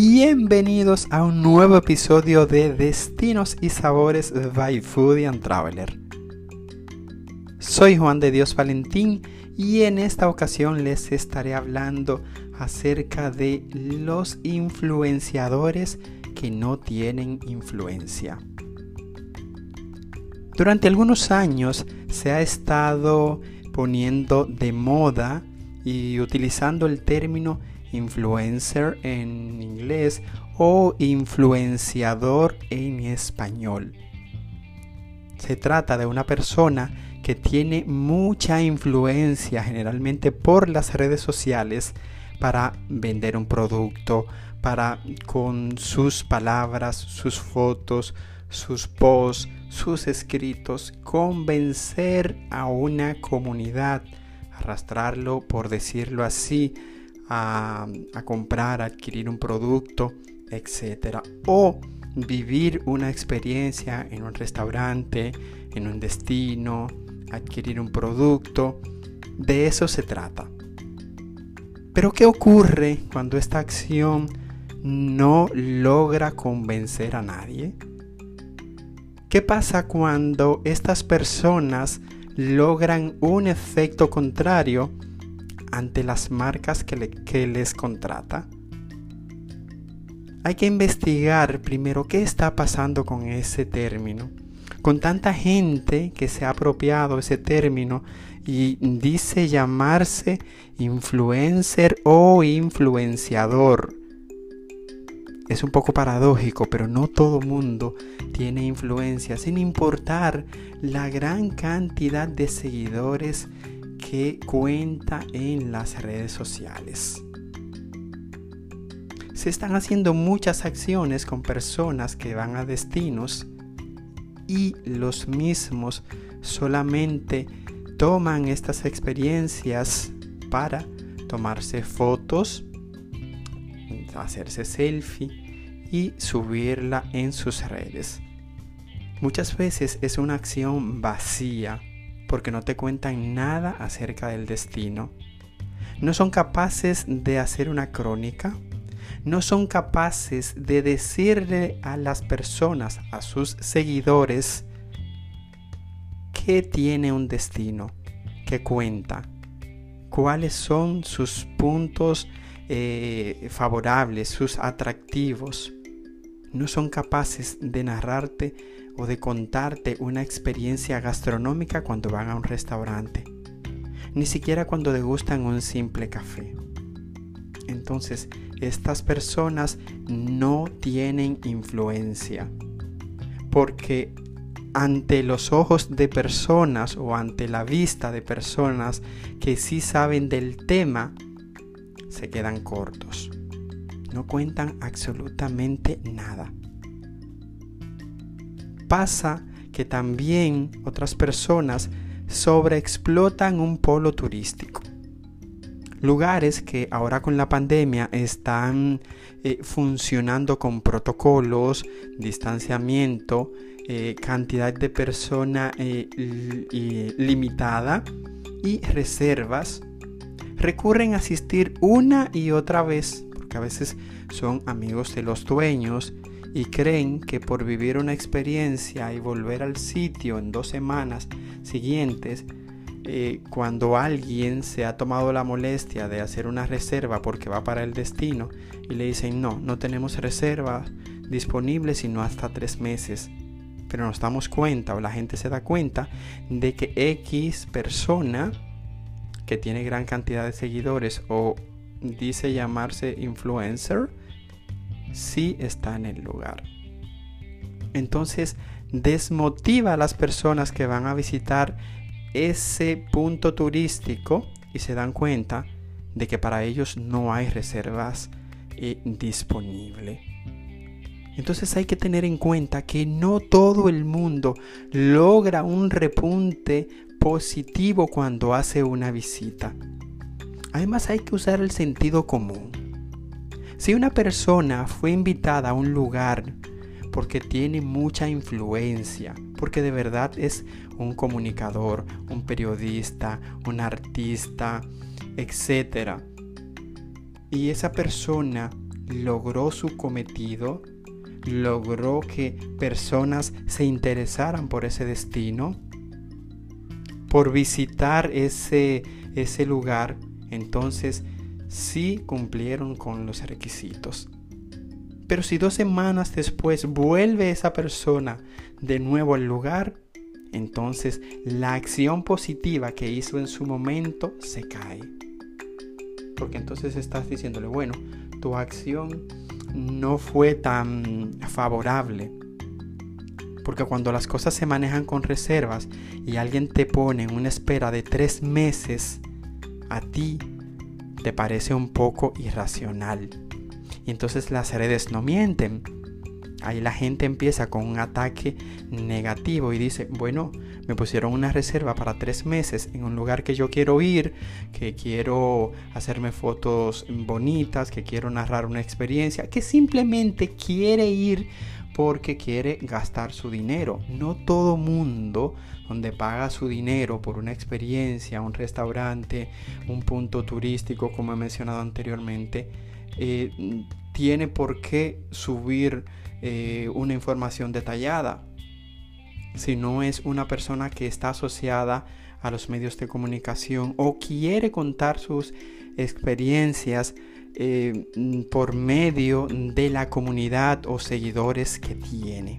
Bienvenidos a un nuevo episodio de Destinos y Sabores by Foodie and Traveler. Soy Juan de Dios Valentín y en esta ocasión les estaré hablando acerca de los influenciadores que no tienen influencia. Durante algunos años se ha estado poniendo de moda y utilizando el término influencer en inglés o influenciador en español. Se trata de una persona que tiene mucha influencia generalmente por las redes sociales para vender un producto, para con sus palabras, sus fotos, sus posts, sus escritos, convencer a una comunidad, arrastrarlo, por decirlo así, a, comprar, adquirir un producto, etc. O vivir una experiencia en un restaurante, en un destino, adquirir un producto. De eso se trata. Pero ¿qué ocurre cuando esta acción no logra convencer a nadie? ¿Qué pasa cuando estas personas logran un efecto contrario ante las marcas que, les contrata? Hay que investigar primero qué está pasando con ese término. Con tanta gente que se ha apropiado ese término y dice llamarse influencer o influenciador. Es un poco paradójico, pero no todo mundo tiene influencia, sin importar la gran cantidad de seguidores que cuenta en las redes sociales. Se están haciendo muchas acciones con personas que van a destinos y los mismos solamente toman estas experiencias para tomarse fotos, hacerse selfie y subirla en sus redes. Muchas veces es una acción vacía porque no te cuentan nada acerca del destino. No son capaces de hacer una crónica. No son capaces de decirle a las personas, a sus seguidores, que tiene un destino, que cuenta, cuáles son sus puntos eh, favorables, sus atractivos. No son capaces de narrarte o de contarte una experiencia gastronómica cuando van a un restaurante, ni siquiera cuando degustan un simple café. Entonces, estas personas no tienen influencia, porque ante los ojos de personas o ante la vista de personas que sí saben del tema, se quedan cortos. No cuentan absolutamente nada pasa que también otras personas sobreexplotan un polo turístico. Lugares que ahora con la pandemia están eh, funcionando con protocolos, distanciamiento, eh, cantidad de persona eh, limitada y reservas, recurren a asistir una y otra vez, porque a veces son amigos de los dueños y creen que por vivir una experiencia y volver al sitio en dos semanas siguientes, eh, cuando alguien se ha tomado la molestia de hacer una reserva porque va para el destino y le dicen no, no tenemos reserva disponible sino hasta tres meses. Pero nos damos cuenta o la gente se da cuenta de que X persona que tiene gran cantidad de seguidores o dice llamarse influencer, sí está en el lugar. Entonces desmotiva a las personas que van a visitar ese punto turístico y se dan cuenta de que para ellos no hay reservas eh, disponibles. Entonces hay que tener en cuenta que no todo el mundo logra un repunte positivo cuando hace una visita. Además hay que usar el sentido común. Si una persona fue invitada a un lugar porque tiene mucha influencia, porque de verdad es un comunicador, un periodista, un artista, etc. Y esa persona logró su cometido, logró que personas se interesaran por ese destino, por visitar ese, ese lugar, entonces sí cumplieron con los requisitos. Pero si dos semanas después vuelve esa persona de nuevo al lugar, entonces la acción positiva que hizo en su momento se cae. Porque entonces estás diciéndole, bueno, tu acción no fue tan favorable. Porque cuando las cosas se manejan con reservas y alguien te pone en una espera de tres meses, a ti te parece un poco irracional. Y entonces las redes no mienten. Ahí la gente empieza con un ataque negativo y dice, bueno, me pusieron una reserva para tres meses en un lugar que yo quiero ir, que quiero hacerme fotos bonitas, que quiero narrar una experiencia, que simplemente quiere ir porque quiere gastar su dinero. No todo mundo donde paga su dinero por una experiencia, un restaurante, un punto turístico, como he mencionado anteriormente, eh, tiene por qué subir eh, una información detallada. Si no es una persona que está asociada a los medios de comunicación o quiere contar sus experiencias eh, por medio de la comunidad o seguidores que tiene.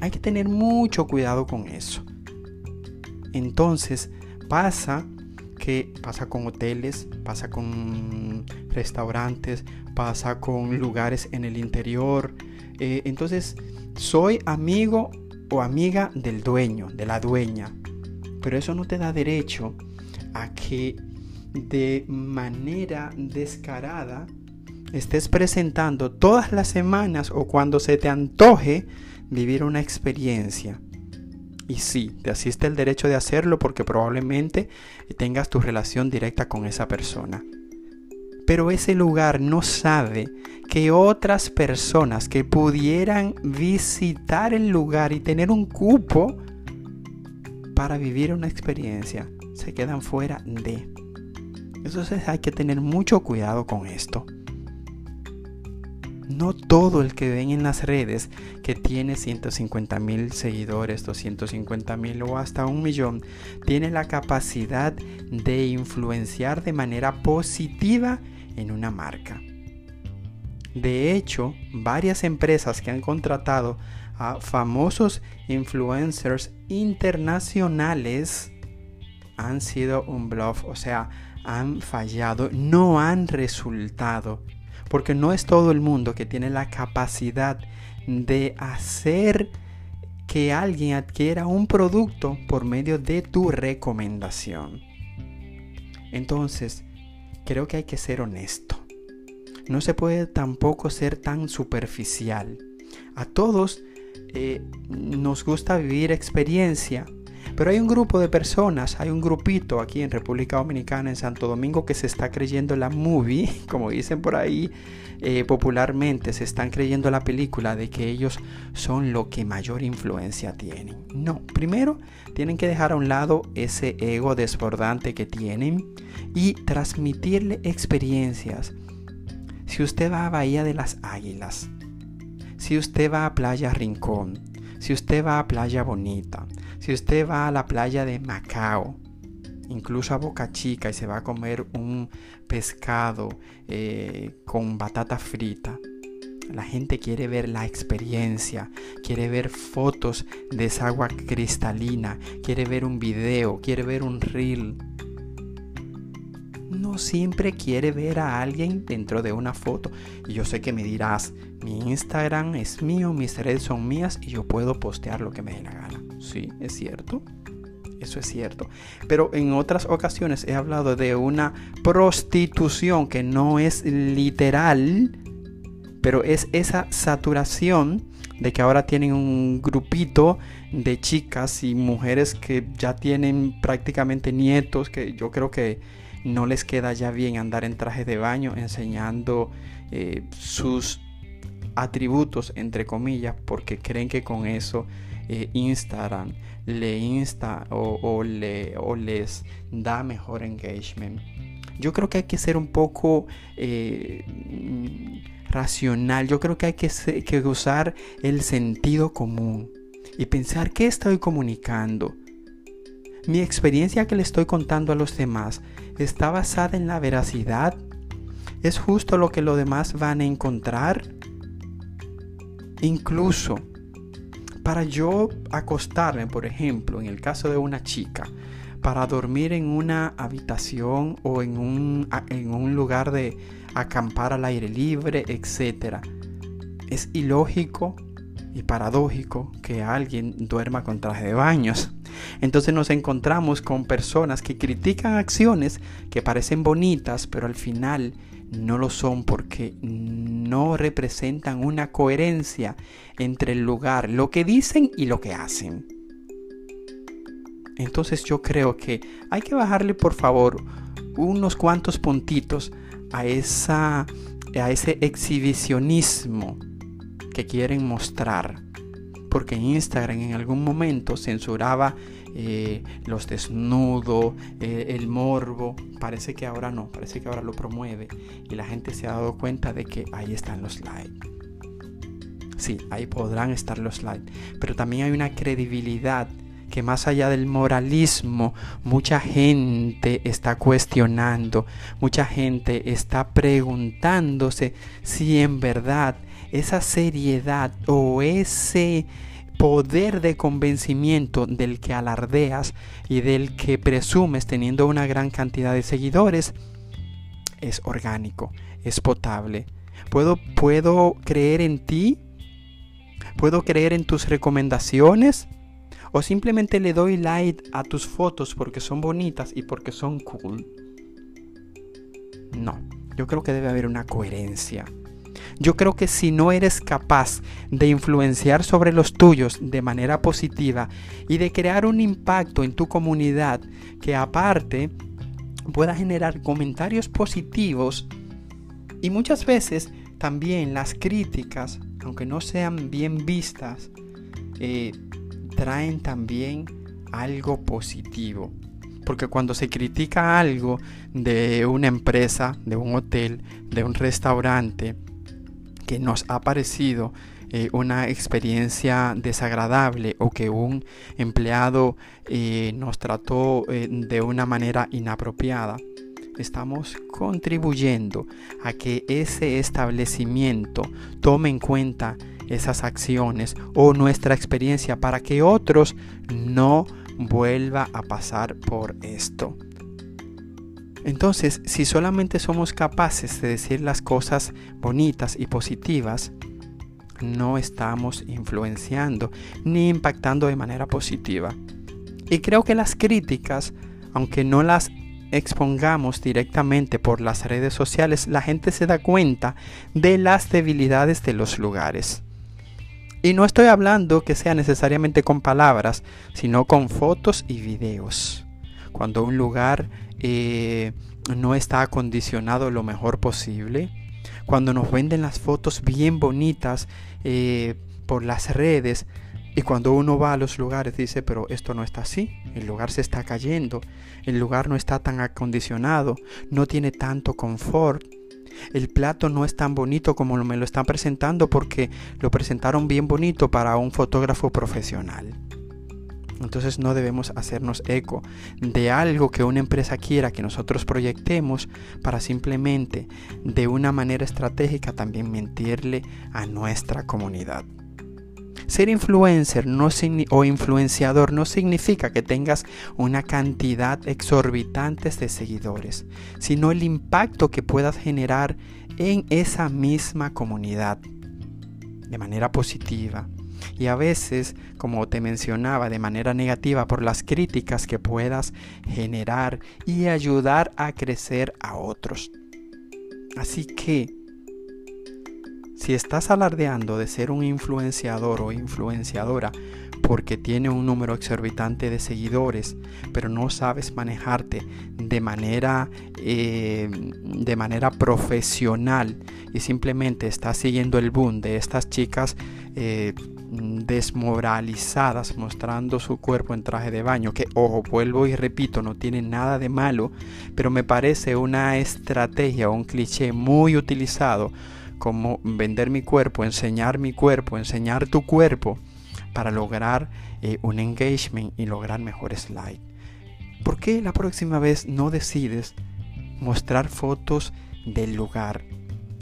Hay que tener mucho cuidado con eso. Entonces pasa que pasa con hoteles, pasa con restaurantes, pasa con lugares en el interior. Eh, entonces, soy amigo o amiga del dueño, de la dueña. Pero eso no te da derecho a que de manera descarada estés presentando todas las semanas o cuando se te antoje vivir una experiencia. Y sí, te asiste el derecho de hacerlo porque probablemente tengas tu relación directa con esa persona. Pero ese lugar no sabe que otras personas que pudieran visitar el lugar y tener un cupo para vivir una experiencia se quedan fuera de. Entonces hay que tener mucho cuidado con esto. No todo el que ven en las redes que tiene 150 mil seguidores, 250 mil o hasta un millón, tiene la capacidad de influenciar de manera positiva en una marca. De hecho, varias empresas que han contratado a famosos influencers internacionales han sido un bluff, o sea, han fallado, no han resultado. Porque no es todo el mundo que tiene la capacidad de hacer que alguien adquiera un producto por medio de tu recomendación. Entonces, creo que hay que ser honesto. No se puede tampoco ser tan superficial. A todos eh, nos gusta vivir experiencia, pero hay un grupo de personas, hay un grupito aquí en República Dominicana, en Santo Domingo, que se está creyendo la movie, como dicen por ahí eh, popularmente, se están creyendo la película de que ellos son lo que mayor influencia tienen. No, primero tienen que dejar a un lado ese ego desbordante que tienen y transmitirle experiencias. Si usted va a Bahía de las Águilas, si usted va a Playa Rincón, si usted va a Playa Bonita, si usted va a la playa de Macao, incluso a Boca Chica y se va a comer un pescado eh, con batata frita, la gente quiere ver la experiencia, quiere ver fotos de esa agua cristalina, quiere ver un video, quiere ver un reel. No siempre quiere ver a alguien dentro de una foto. Y yo sé que me dirás, mi Instagram es mío, mis redes son mías y yo puedo postear lo que me dé la gana. Sí, es cierto. Eso es cierto. Pero en otras ocasiones he hablado de una prostitución que no es literal, pero es esa saturación de que ahora tienen un grupito de chicas y mujeres que ya tienen prácticamente nietos, que yo creo que no les queda ya bien andar en traje de baño enseñando eh, sus atributos, entre comillas, porque creen que con eso eh, Instagram le insta o, le, o les da mejor engagement. Yo creo que hay que ser un poco eh, racional. Yo creo que hay que, que usar el sentido común y pensar qué estoy comunicando. Mi experiencia que le estoy contando a los demás está basada en la veracidad. ¿Es justo lo que los demás van a encontrar? Incluso para yo acostarme, por ejemplo, en el caso de una chica, para dormir en una habitación o en un, un lugar de acampar al aire libre, etc. Es ilógico y paradójico que alguien duerma con traje de baños. Entonces nos encontramos con personas que critican acciones que parecen bonitas, pero al final no lo son porque no representan una coherencia entre el lugar, lo que dicen y lo que hacen. Entonces yo creo que hay que bajarle por favor unos cuantos puntitos a, esa, a ese exhibicionismo que quieren mostrar. Porque Instagram en algún momento censuraba eh, los desnudos, eh, el morbo. Parece que ahora no, parece que ahora lo promueve. Y la gente se ha dado cuenta de que ahí están los likes. Sí, ahí podrán estar los likes. Pero también hay una credibilidad que más allá del moralismo, mucha gente está cuestionando, mucha gente está preguntándose si en verdad esa seriedad o ese poder de convencimiento del que alardeas y del que presumes teniendo una gran cantidad de seguidores es orgánico, es potable. Puedo, puedo creer en ti, puedo creer en tus recomendaciones o simplemente le doy like a tus fotos porque son bonitas y porque son cool. No, yo creo que debe haber una coherencia. Yo creo que si no eres capaz de influenciar sobre los tuyos de manera positiva y de crear un impacto en tu comunidad que aparte pueda generar comentarios positivos y muchas veces también las críticas, aunque no sean bien vistas, eh, traen también algo positivo. Porque cuando se critica algo de una empresa, de un hotel, de un restaurante, que nos ha parecido eh, una experiencia desagradable o que un empleado eh, nos trató eh, de una manera inapropiada, estamos contribuyendo a que ese establecimiento tome en cuenta esas acciones o nuestra experiencia para que otros no vuelva a pasar por esto. Entonces, si solamente somos capaces de decir las cosas bonitas y positivas, no estamos influenciando ni impactando de manera positiva. Y creo que las críticas, aunque no las expongamos directamente por las redes sociales, la gente se da cuenta de las debilidades de los lugares. Y no estoy hablando que sea necesariamente con palabras, sino con fotos y videos. Cuando un lugar eh, no está acondicionado lo mejor posible. Cuando nos venden las fotos bien bonitas eh, por las redes y cuando uno va a los lugares dice, pero esto no está así, el lugar se está cayendo, el lugar no está tan acondicionado, no tiene tanto confort. El plato no es tan bonito como me lo están presentando porque lo presentaron bien bonito para un fotógrafo profesional. Entonces no debemos hacernos eco de algo que una empresa quiera que nosotros proyectemos para simplemente de una manera estratégica también mentirle a nuestra comunidad. Ser influencer o influenciador no significa que tengas una cantidad exorbitante de seguidores, sino el impacto que puedas generar en esa misma comunidad de manera positiva, y a veces, como te mencionaba, de manera negativa por las críticas que puedas generar y ayudar a crecer a otros. Así que, si estás alardeando de ser un influenciador o influenciadora porque tiene un número exorbitante de seguidores, pero no sabes manejarte de manera, eh, de manera profesional y simplemente estás siguiendo el boom de estas chicas eh, desmoralizadas mostrando su cuerpo en traje de baño, que ojo, vuelvo y repito, no tiene nada de malo, pero me parece una estrategia un cliché muy utilizado cómo vender mi cuerpo, enseñar mi cuerpo, enseñar tu cuerpo para lograr eh, un engagement y lograr mejores likes. ¿Por qué la próxima vez no decides mostrar fotos del lugar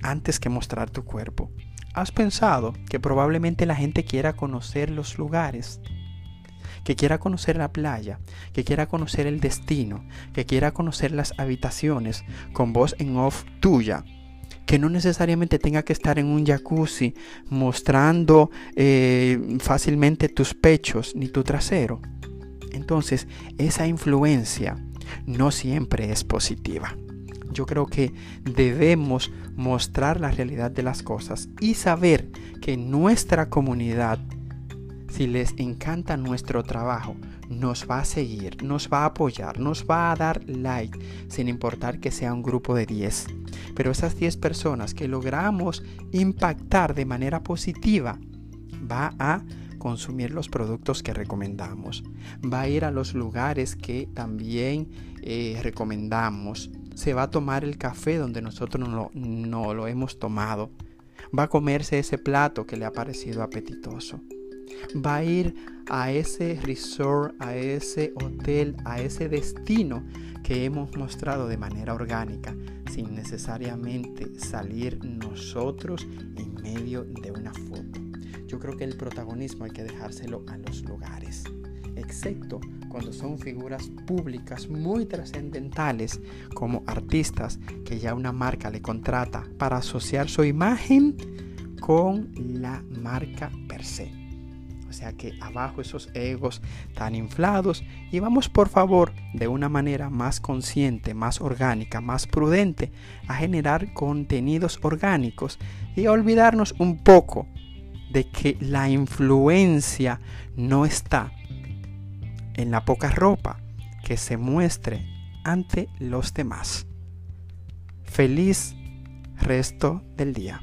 antes que mostrar tu cuerpo? ¿Has pensado que probablemente la gente quiera conocer los lugares? Que quiera conocer la playa, que quiera conocer el destino, que quiera conocer las habitaciones con voz en off tuya, que no necesariamente tenga que estar en un jacuzzi mostrando eh, fácilmente tus pechos ni tu trasero. Entonces, esa influencia no siempre es positiva. Yo creo que debemos mostrar la realidad de las cosas y saber que nuestra comunidad, si les encanta nuestro trabajo, nos va a seguir, nos va a apoyar, nos va a dar like, sin importar que sea un grupo de 10. Pero esas 10 personas que logramos impactar de manera positiva, va a consumir los productos que recomendamos, va a ir a los lugares que también eh, recomendamos, se va a tomar el café donde nosotros no, no lo hemos tomado, va a comerse ese plato que le ha parecido apetitoso, va a ir a ese resort, a ese hotel, a ese destino que hemos mostrado de manera orgánica, sin necesariamente salir nosotros en medio de una foto. Yo creo que el protagonismo hay que dejárselo a los lugares, excepto cuando son figuras públicas muy trascendentales como artistas que ya una marca le contrata para asociar su imagen con la marca per se. Sea que abajo esos egos tan inflados y vamos por favor de una manera más consciente, más orgánica, más prudente a generar contenidos orgánicos y a olvidarnos un poco de que la influencia no está en la poca ropa que se muestre ante los demás. Feliz resto del día.